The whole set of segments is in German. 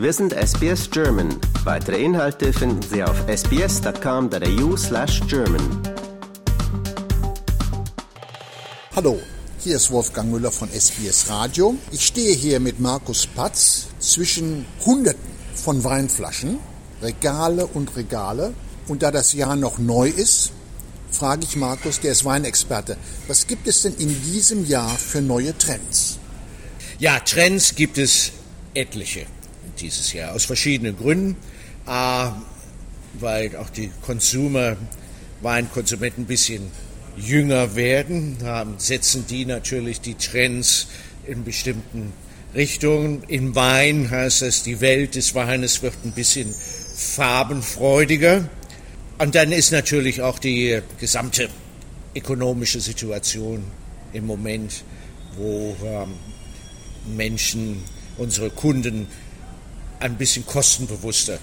Wir sind SBS German. Weitere Inhalte finden Sie auf sbs.com.au slash German. Hallo, hier ist Wolfgang Müller von SBS Radio. Ich stehe hier mit Markus Patz zwischen Hunderten von Weinflaschen, Regale und Regale. Und da das Jahr noch neu ist, frage ich Markus, der ist Weinexperte, was gibt es denn in diesem Jahr für neue Trends? Ja, Trends gibt es etliche dieses Jahr aus verschiedenen Gründen. A, weil auch die Consumer, Weinkonsumenten ein bisschen jünger werden, setzen die natürlich die Trends in bestimmten Richtungen. In Wein heißt das, die Welt des Weines wird ein bisschen farbenfreudiger. Und dann ist natürlich auch die gesamte ökonomische Situation im Moment, wo ähm, Menschen, unsere Kunden ein bisschen kostenbewusster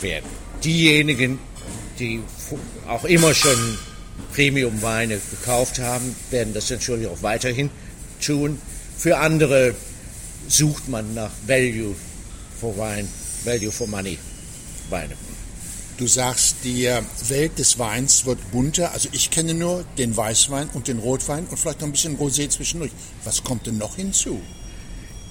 werden. Diejenigen, die auch immer schon Premium-Weine gekauft haben, werden das natürlich auch weiterhin tun. Für andere sucht man nach Value for Wine, Value for Money Weine. Du sagst, die Welt des Weins wird bunter. Also ich kenne nur den Weißwein und den Rotwein und vielleicht noch ein bisschen Rosé zwischendurch. Was kommt denn noch hinzu?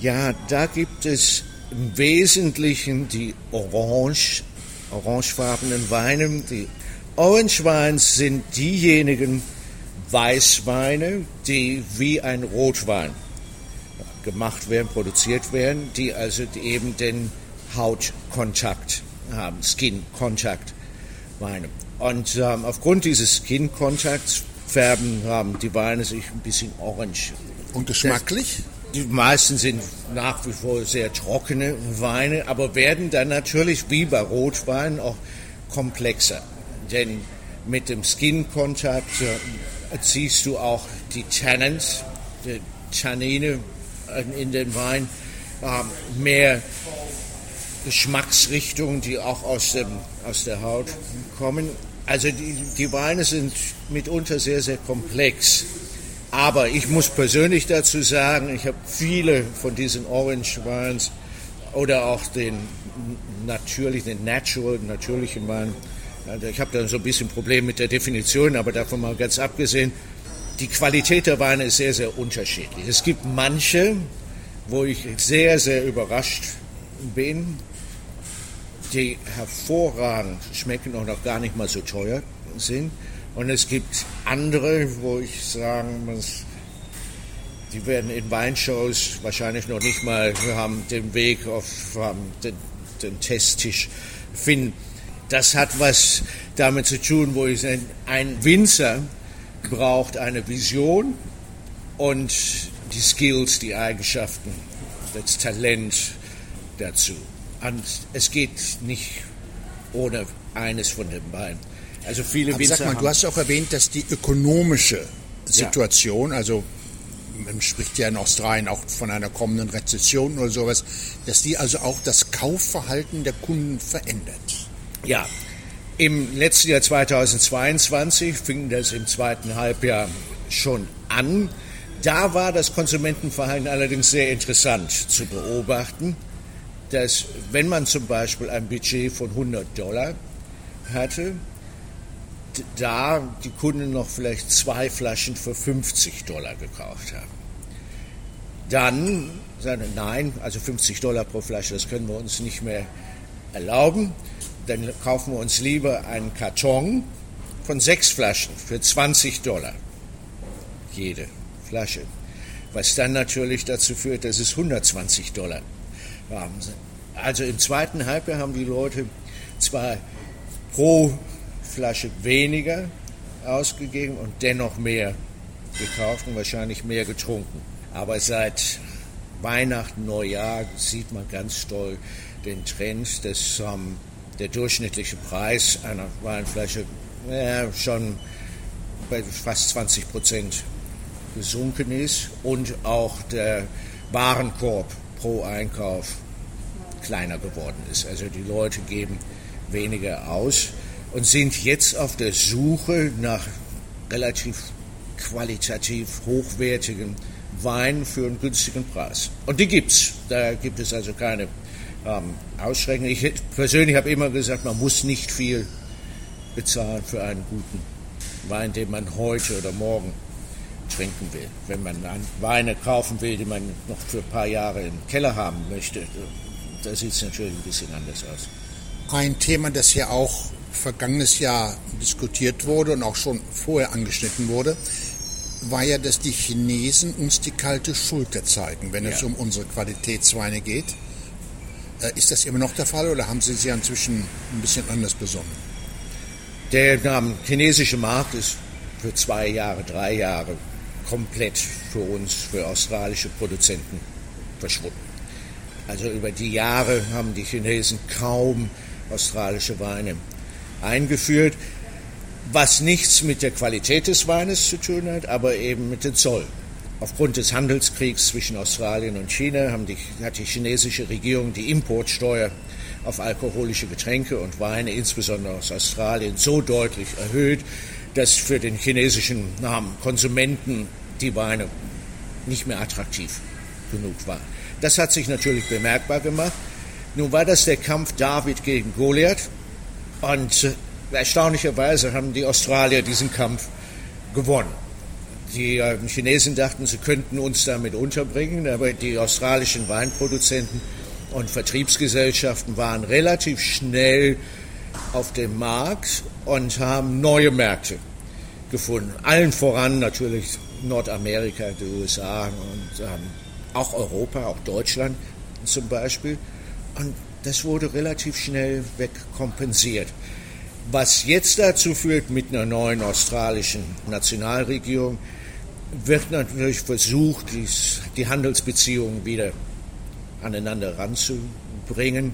Ja, da gibt es im Wesentlichen die orange, orangefarbenen Weine. Die Orange Wines sind diejenigen Weißweine, die wie ein Rotwein gemacht werden, produziert werden, die also eben den Hautkontakt haben, Skin-Kontakt Weine. Und ähm, aufgrund dieses Skin-Kontakts färben haben die Weine sich ein bisschen orange. Und geschmacklich? Die meisten sind nach wie vor sehr trockene Weine, aber werden dann natürlich wie bei Rotwein auch komplexer. Denn mit dem Skin-Kontakt ziehst du auch die Tannins, die Tannine in den Wein, äh, mehr Geschmacksrichtungen, die auch aus, dem, aus der Haut kommen. Also die, die Weine sind mitunter sehr, sehr komplex. Aber ich muss persönlich dazu sagen, ich habe viele von diesen Orange Wines oder auch den natürlichen, den natural, natürlichen Wein. Also ich habe da so ein bisschen Problem mit der Definition, aber davon mal ganz abgesehen, die Qualität der Weine ist sehr, sehr unterschiedlich. Es gibt manche, wo ich sehr, sehr überrascht bin, die hervorragend schmecken und auch gar nicht mal so teuer sind. Und es gibt andere, wo ich sagen muss, die werden in Weinshows wahrscheinlich noch nicht mal haben den Weg auf den, den Testtisch finden. Das hat was damit zu tun, wo ich sage, ein Winzer braucht eine Vision und die Skills, die Eigenschaften, das Talent dazu. Und es geht nicht ohne eines von den beiden. Also viele Aber sag mal, du hast auch erwähnt, dass die ökonomische Situation, ja. also man spricht ja in Australien auch von einer kommenden Rezession oder sowas, dass die also auch das Kaufverhalten der Kunden verändert. Ja, im letzten Jahr 2022 fing das im zweiten Halbjahr schon an. Da war das Konsumentenverhalten allerdings sehr interessant zu beobachten, dass wenn man zum Beispiel ein Budget von 100 Dollar hatte, da die Kunden noch vielleicht zwei Flaschen für 50 Dollar gekauft haben. Dann sagen nein, also 50 Dollar pro Flasche, das können wir uns nicht mehr erlauben. Dann kaufen wir uns lieber einen Karton von sechs Flaschen für 20 Dollar. Jede Flasche. Was dann natürlich dazu führt, dass es 120 Dollar haben. Also im zweiten Halbjahr haben die Leute zwar pro Flasche weniger ausgegeben und dennoch mehr gekauft und wahrscheinlich mehr getrunken. Aber seit Weihnachten, Neujahr sieht man ganz toll den Trend, dass ähm, der durchschnittliche Preis einer Weinflasche äh, schon bei fast 20 Prozent gesunken ist und auch der Warenkorb pro Einkauf kleiner geworden ist. Also die Leute geben weniger aus und sind jetzt auf der Suche nach relativ qualitativ hochwertigen Wein für einen günstigen Preis. Und die gibt's. Da gibt es also keine ähm, ausschränken. Ich persönlich habe immer gesagt, man muss nicht viel bezahlen für einen guten Wein, den man heute oder morgen trinken will. Wenn man Weine kaufen will, die man noch für ein paar Jahre im Keller haben möchte, da sieht es natürlich ein bisschen anders aus. Ein Thema, das ja auch vergangenes Jahr diskutiert wurde und auch schon vorher angeschnitten wurde, war ja, dass die Chinesen uns die kalte Schulter zeigen, wenn ja. es um unsere Qualitätsweine geht. Äh, ist das immer noch der Fall oder haben Sie sich inzwischen ein bisschen anders besonnen? Der chinesische Markt ist für zwei Jahre, drei Jahre komplett für uns, für australische Produzenten verschwunden. Also über die Jahre haben die Chinesen kaum australische Weine eingeführt, was nichts mit der Qualität des Weines zu tun hat, aber eben mit dem Zoll. Aufgrund des Handelskriegs zwischen Australien und China die, hat die chinesische Regierung die Importsteuer auf alkoholische Getränke und Weine, insbesondere aus Australien, so deutlich erhöht, dass für den chinesischen Konsumenten die Weine nicht mehr attraktiv genug waren. Das hat sich natürlich bemerkbar gemacht. Nun war das der Kampf David gegen Goliath und äh, erstaunlicherweise haben die Australier diesen Kampf gewonnen. Die äh, Chinesen dachten, sie könnten uns damit unterbringen, aber die australischen Weinproduzenten und Vertriebsgesellschaften waren relativ schnell auf dem Markt und haben neue Märkte gefunden. Allen voran natürlich Nordamerika, die USA und ähm, auch Europa, auch Deutschland zum Beispiel. Und das wurde relativ schnell wegkompensiert. Was jetzt dazu führt, mit einer neuen australischen Nationalregierung, wird natürlich versucht, die Handelsbeziehungen wieder aneinander ranzubringen.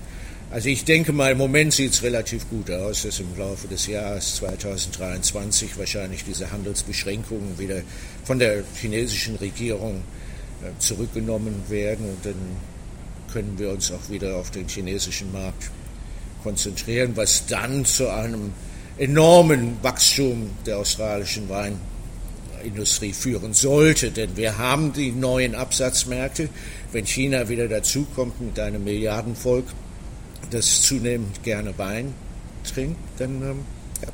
Also ich denke mal, im Moment sieht es relativ gut aus, dass im Laufe des Jahres 2023 wahrscheinlich diese Handelsbeschränkungen wieder von der chinesischen Regierung äh, zurückgenommen werden und dann können wir uns auch wieder auf den chinesischen Markt konzentrieren, was dann zu einem enormen Wachstum der australischen Weinindustrie führen sollte. Denn wir haben die neuen Absatzmärkte. Wenn China wieder dazukommt mit einem Milliardenvolk, das zunehmend gerne Wein trinkt, dann ähm, ja.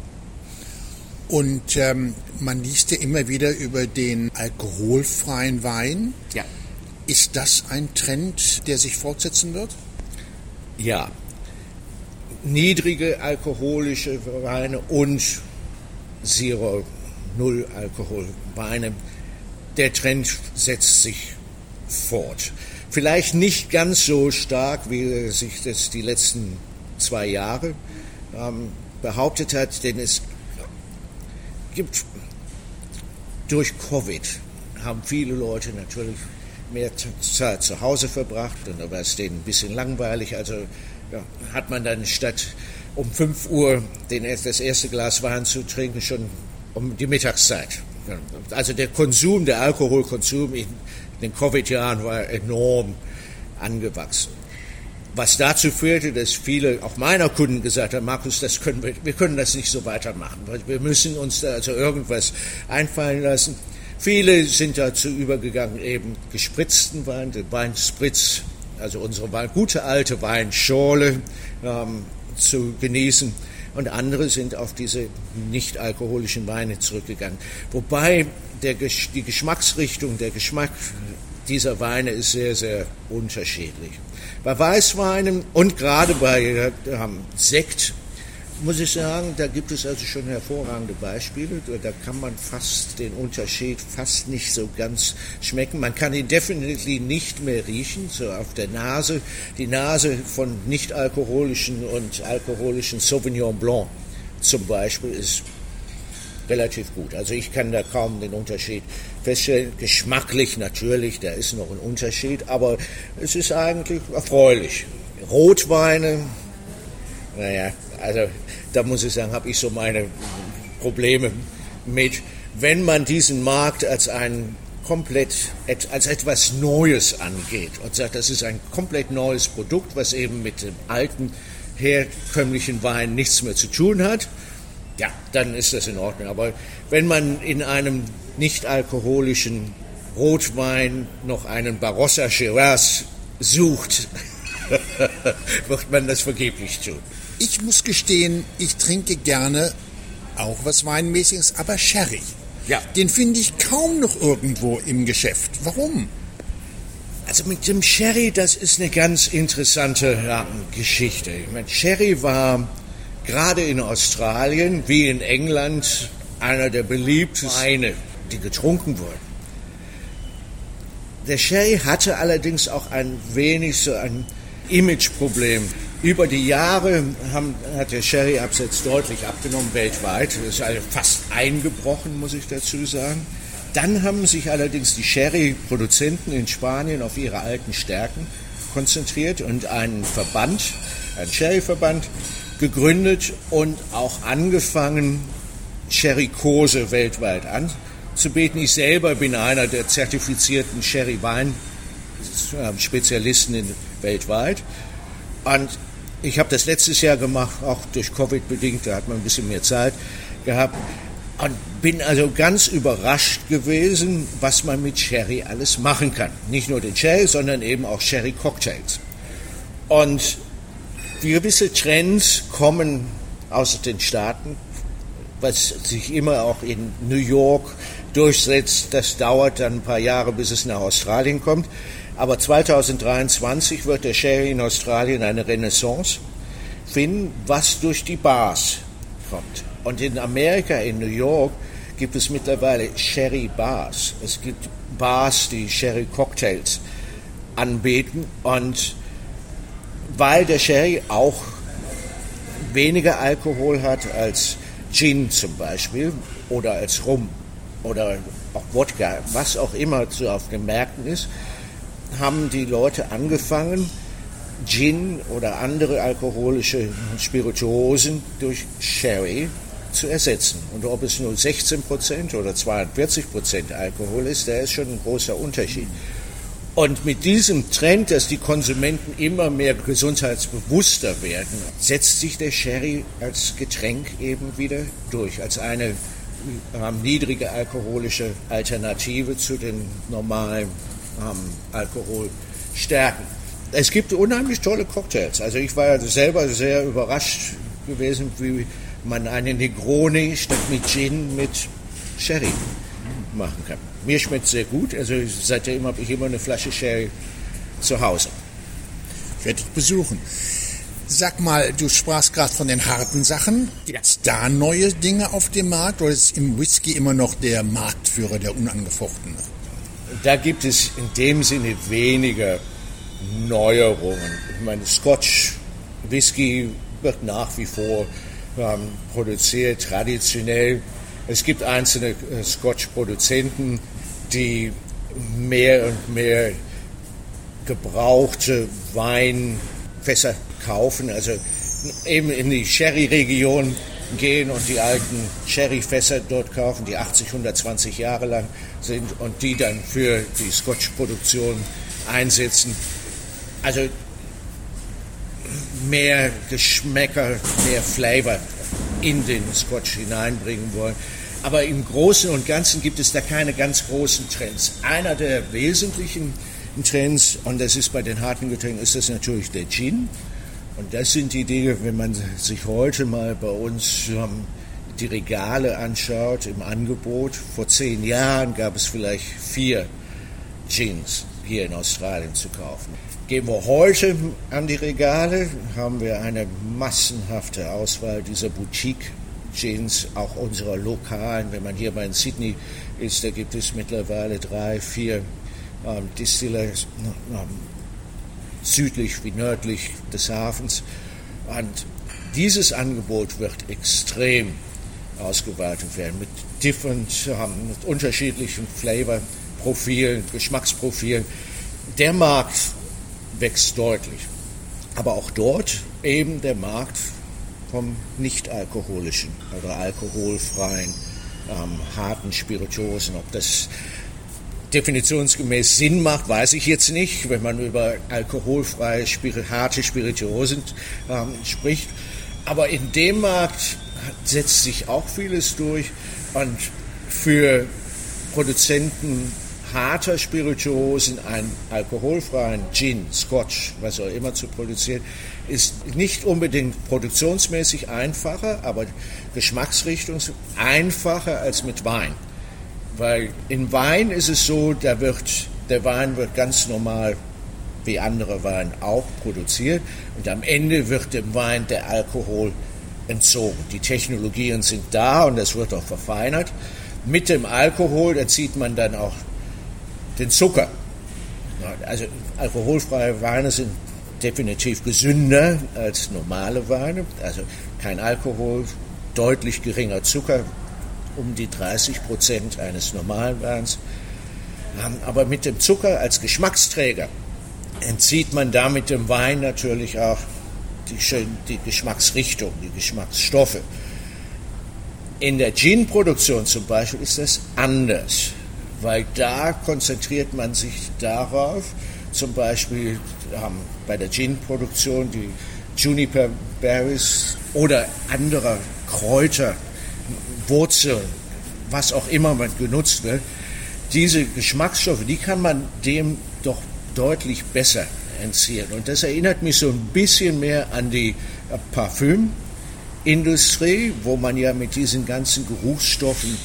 Und ähm, man liest ja immer wieder über den alkoholfreien Wein. Ja. Ist das ein Trend, der sich fortsetzen wird? Ja. Niedrige alkoholische Weine und Zero, Null Alkoholweine. Der Trend setzt sich fort. Vielleicht nicht ganz so stark, wie sich das die letzten zwei Jahre ähm, behauptet hat, denn es gibt durch Covid haben viele Leute natürlich mehr Zeit zu Hause verbracht und war es denen ein bisschen langweilig. Also ja, hat man dann statt um 5 Uhr den, das erste Glas Wein zu trinken, schon um die Mittagszeit. Also der Konsum, der Alkoholkonsum in den Covid-Jahren war enorm angewachsen. Was dazu führte, dass viele, auch meiner Kunden gesagt haben, Markus, das können wir, wir können das nicht so weitermachen. Wir müssen uns da also irgendwas einfallen lassen. Viele sind dazu übergegangen, eben gespritzten Wein, den Weinspritz, also unsere Wein, gute alte Weinschorle ähm, zu genießen. Und andere sind auf diese nicht alkoholischen Weine zurückgegangen. Wobei der, die Geschmacksrichtung, der Geschmack dieser Weine ist sehr, sehr unterschiedlich. Bei Weißweinen und gerade bei ähm, Sekt muss ich sagen, da gibt es also schon hervorragende Beispiele. Da kann man fast den Unterschied fast nicht so ganz schmecken. Man kann ihn definitiv nicht mehr riechen, so auf der Nase. Die Nase von nicht alkoholischen und alkoholischen Sauvignon Blanc zum Beispiel ist relativ gut. Also ich kann da kaum den Unterschied feststellen. Geschmacklich natürlich, da ist noch ein Unterschied, aber es ist eigentlich erfreulich. Rotweine, naja, also da muss ich sagen, habe ich so meine Probleme mit, wenn man diesen Markt als ein komplett als etwas Neues angeht und sagt, das ist ein komplett neues Produkt, was eben mit dem alten herkömmlichen Wein nichts mehr zu tun hat ja, dann ist das in Ordnung. Aber wenn man in einem nicht alkoholischen Rotwein noch einen Barossa Shiraz sucht, wird man das vergeblich tun. Ich muss gestehen, ich trinke gerne auch was Weinmäßiges, aber Sherry. Ja. Den finde ich kaum noch irgendwo im Geschäft. Warum? Also mit dem Sherry, das ist eine ganz interessante ja, Geschichte. Ich meine, Sherry war gerade in Australien wie in England einer der beliebtesten Weine, die getrunken wurden. Der Sherry hatte allerdings auch ein wenig so ein Imageproblem. Über die Jahre haben, hat der Sherry-Absatz deutlich abgenommen weltweit. Das ist also fast eingebrochen, muss ich dazu sagen. Dann haben sich allerdings die Sherry-Produzenten in Spanien auf ihre alten Stärken konzentriert und einen Verband, einen Sherry-Verband gegründet und auch angefangen, Sherry-Kurse weltweit anzubieten. Ich selber bin einer der zertifizierten Sherry-Wein-Spezialisten weltweit. Und ich habe das letztes Jahr gemacht, auch durch Covid bedingt, da hat man ein bisschen mehr Zeit gehabt. Und bin also ganz überrascht gewesen, was man mit Sherry alles machen kann. Nicht nur den Sherry, sondern eben auch Sherry-Cocktails. Und gewisse Trends kommen aus den Staaten, was sich immer auch in New York durchsetzt. Das dauert dann ein paar Jahre, bis es nach Australien kommt. Aber 2023 wird der Sherry in Australien eine Renaissance finden, was durch die Bars kommt. Und in Amerika, in New York, gibt es mittlerweile Sherry Bars. Es gibt Bars, die Sherry Cocktails anbieten. Und weil der Sherry auch weniger Alkohol hat als Gin zum Beispiel oder als Rum oder auch Wodka, was auch immer so auf den Märkten ist, haben die Leute angefangen, Gin oder andere alkoholische Spirituosen durch Sherry zu ersetzen. Und ob es nur 16 Prozent oder 42 Prozent Alkohol ist, da ist schon ein großer Unterschied. Und mit diesem Trend, dass die Konsumenten immer mehr gesundheitsbewusster werden, setzt sich der Sherry als Getränk eben wieder durch, als eine ähm, niedrige alkoholische Alternative zu den normalen ähm, Alkoholstärken. Es gibt unheimlich tolle Cocktails. Also ich war selber sehr überrascht gewesen, wie man einen Negroni statt mit Gin mit Sherry machen kann. Mir schmeckt sehr gut. Also seitdem habe ich immer eine Flasche Sherry zu Hause. Werde ich besuchen. Sag mal, du sprachst gerade von den harten Sachen. Gibt es da neue Dinge auf dem Markt oder ist im Whisky immer noch der Marktführer, der unangefochtene? Da gibt es in dem Sinne weniger Neuerungen. Ich meine, Scotch Whisky wird nach wie vor ähm, produziert, traditionell. Es gibt einzelne äh, Scotch-Produzenten, die mehr und mehr gebrauchte Weinfässer kaufen, also eben in die Sherry-Region gehen und die alten Sherry-Fässer dort kaufen, die 80, 120 Jahre lang sind und die dann für die Scotch-Produktion einsetzen. Also mehr Geschmäcker, mehr Flavor in den Scotch hineinbringen wollen. Aber im Großen und Ganzen gibt es da keine ganz großen Trends. Einer der wesentlichen Trends, und das ist bei den harten Getränken, ist das natürlich der Gin. Und das sind die Dinge, wenn man sich heute mal bei uns ähm, die Regale anschaut im Angebot. Vor zehn Jahren gab es vielleicht vier Gins hier in Australien zu kaufen. Gehen wir heute an die Regale, haben wir eine massenhafte Auswahl dieser Boutique-Gins, auch unserer lokalen. Wenn man hier bei Sydney ist, da gibt es mittlerweile drei, vier ähm, Distillers ähm, südlich wie nördlich des Hafens. Und dieses Angebot wird extrem ausgeweitet werden mit different, ähm, mit unterschiedlichen Flavor-Profilen, Geschmacksprofilen. Der Markt wächst deutlich. Aber auch dort eben der Markt vom nicht-alkoholischen oder alkoholfreien ähm, harten Spirituosen. Ob das definitionsgemäß Sinn macht, weiß ich jetzt nicht, wenn man über alkoholfreie, harte Spirituosen ähm, spricht. Aber in dem Markt setzt sich auch vieles durch und für Produzenten harter Spirituosen einen alkoholfreien Gin, Scotch, was auch immer zu produzieren, ist nicht unbedingt produktionsmäßig einfacher, aber Geschmacksrichtung einfacher als mit Wein. Weil in Wein ist es so, da wird, der Wein wird ganz normal wie andere Wein auch produziert und am Ende wird dem Wein der Alkohol entzogen. Die Technologien sind da und das wird auch verfeinert. Mit dem Alkohol erzieht man dann auch den Zucker. Also alkoholfreie Weine sind definitiv gesünder als normale Weine. Also kein Alkohol, deutlich geringer Zucker, um die 30 Prozent eines normalen Weins. Ähm, aber mit dem Zucker als Geschmacksträger entzieht man damit dem Wein natürlich auch die, die Geschmacksrichtung, die Geschmacksstoffe. In der Gin-Produktion zum Beispiel ist das anders weil da konzentriert man sich darauf, zum Beispiel ähm, bei der Gin-Produktion die Juniper Berries oder andere Kräuter, Wurzeln, was auch immer man genutzt wird, diese Geschmacksstoffe, die kann man dem doch deutlich besser entziehen. Und das erinnert mich so ein bisschen mehr an die Parfümindustrie, wo man ja mit diesen ganzen Geruchsstoffen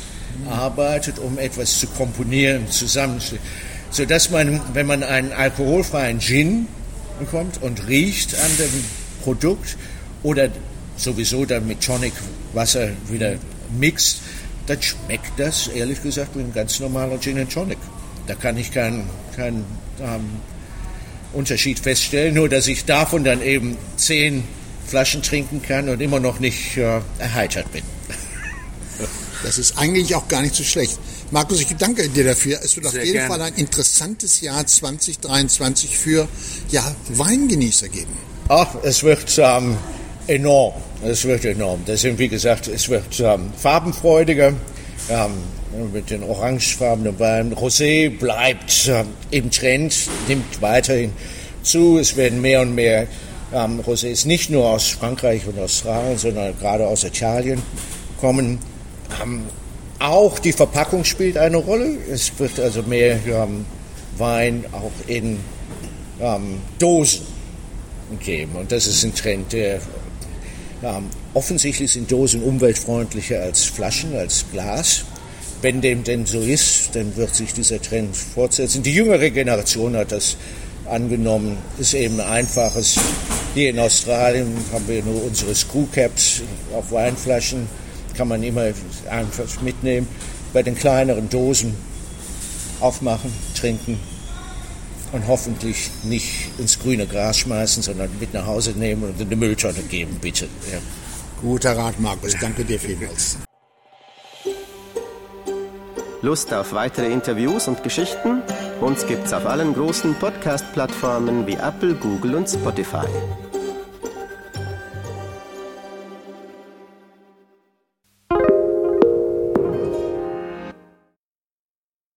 arbeitet, um etwas zu komponieren, zusammenzustellen. Sodass man, wenn man einen alkoholfreien Gin bekommt und riecht an dem Produkt oder sowieso dann mit Tonic Wasser wieder mixt, dann schmeckt das ehrlich gesagt wie ein ganz normaler Gin and Tonic. Da kann ich keinen kein, ähm, Unterschied feststellen, nur dass ich davon dann eben zehn Flaschen trinken kann und immer noch nicht äh, erheitert bin. Das ist eigentlich auch gar nicht so schlecht. Markus, ich danke dir dafür. Es wird Sehr auf jeden gerne. Fall ein interessantes Jahr 2023 für ja, Weingenießer geben. Ach, es wird ähm, enorm. Es wird enorm. Das sind, wie gesagt, es wird ähm, farbenfreudiger. Ähm, mit den orangefarbenen Weinen. Rosé bleibt ähm, im Trend, nimmt weiterhin zu. Es werden mehr und mehr ähm, Rosés nicht nur aus Frankreich und Australien, sondern gerade aus Italien kommen. Ähm, auch die Verpackung spielt eine Rolle. Es wird also mehr ähm, Wein auch in ähm, Dosen geben. Und das ist ein Trend, der ähm, offensichtlich sind Dosen umweltfreundlicher als Flaschen, als Glas. Wenn dem denn so ist, dann wird sich dieser Trend fortsetzen. Die jüngere Generation hat das angenommen, ist eben ein einfaches. Hier in Australien haben wir nur unsere Screwcaps auf Weinflaschen kann man immer einfach mitnehmen. Bei den kleineren Dosen aufmachen, trinken und hoffentlich nicht ins grüne Gras schmeißen, sondern mit nach Hause nehmen und in eine Mülltonne geben, bitte. Ja. Guter Rat, Markus. Danke dir vielmals. Lust auf weitere Interviews und Geschichten? Uns gibt's auf allen großen Podcast-Plattformen wie Apple, Google und Spotify.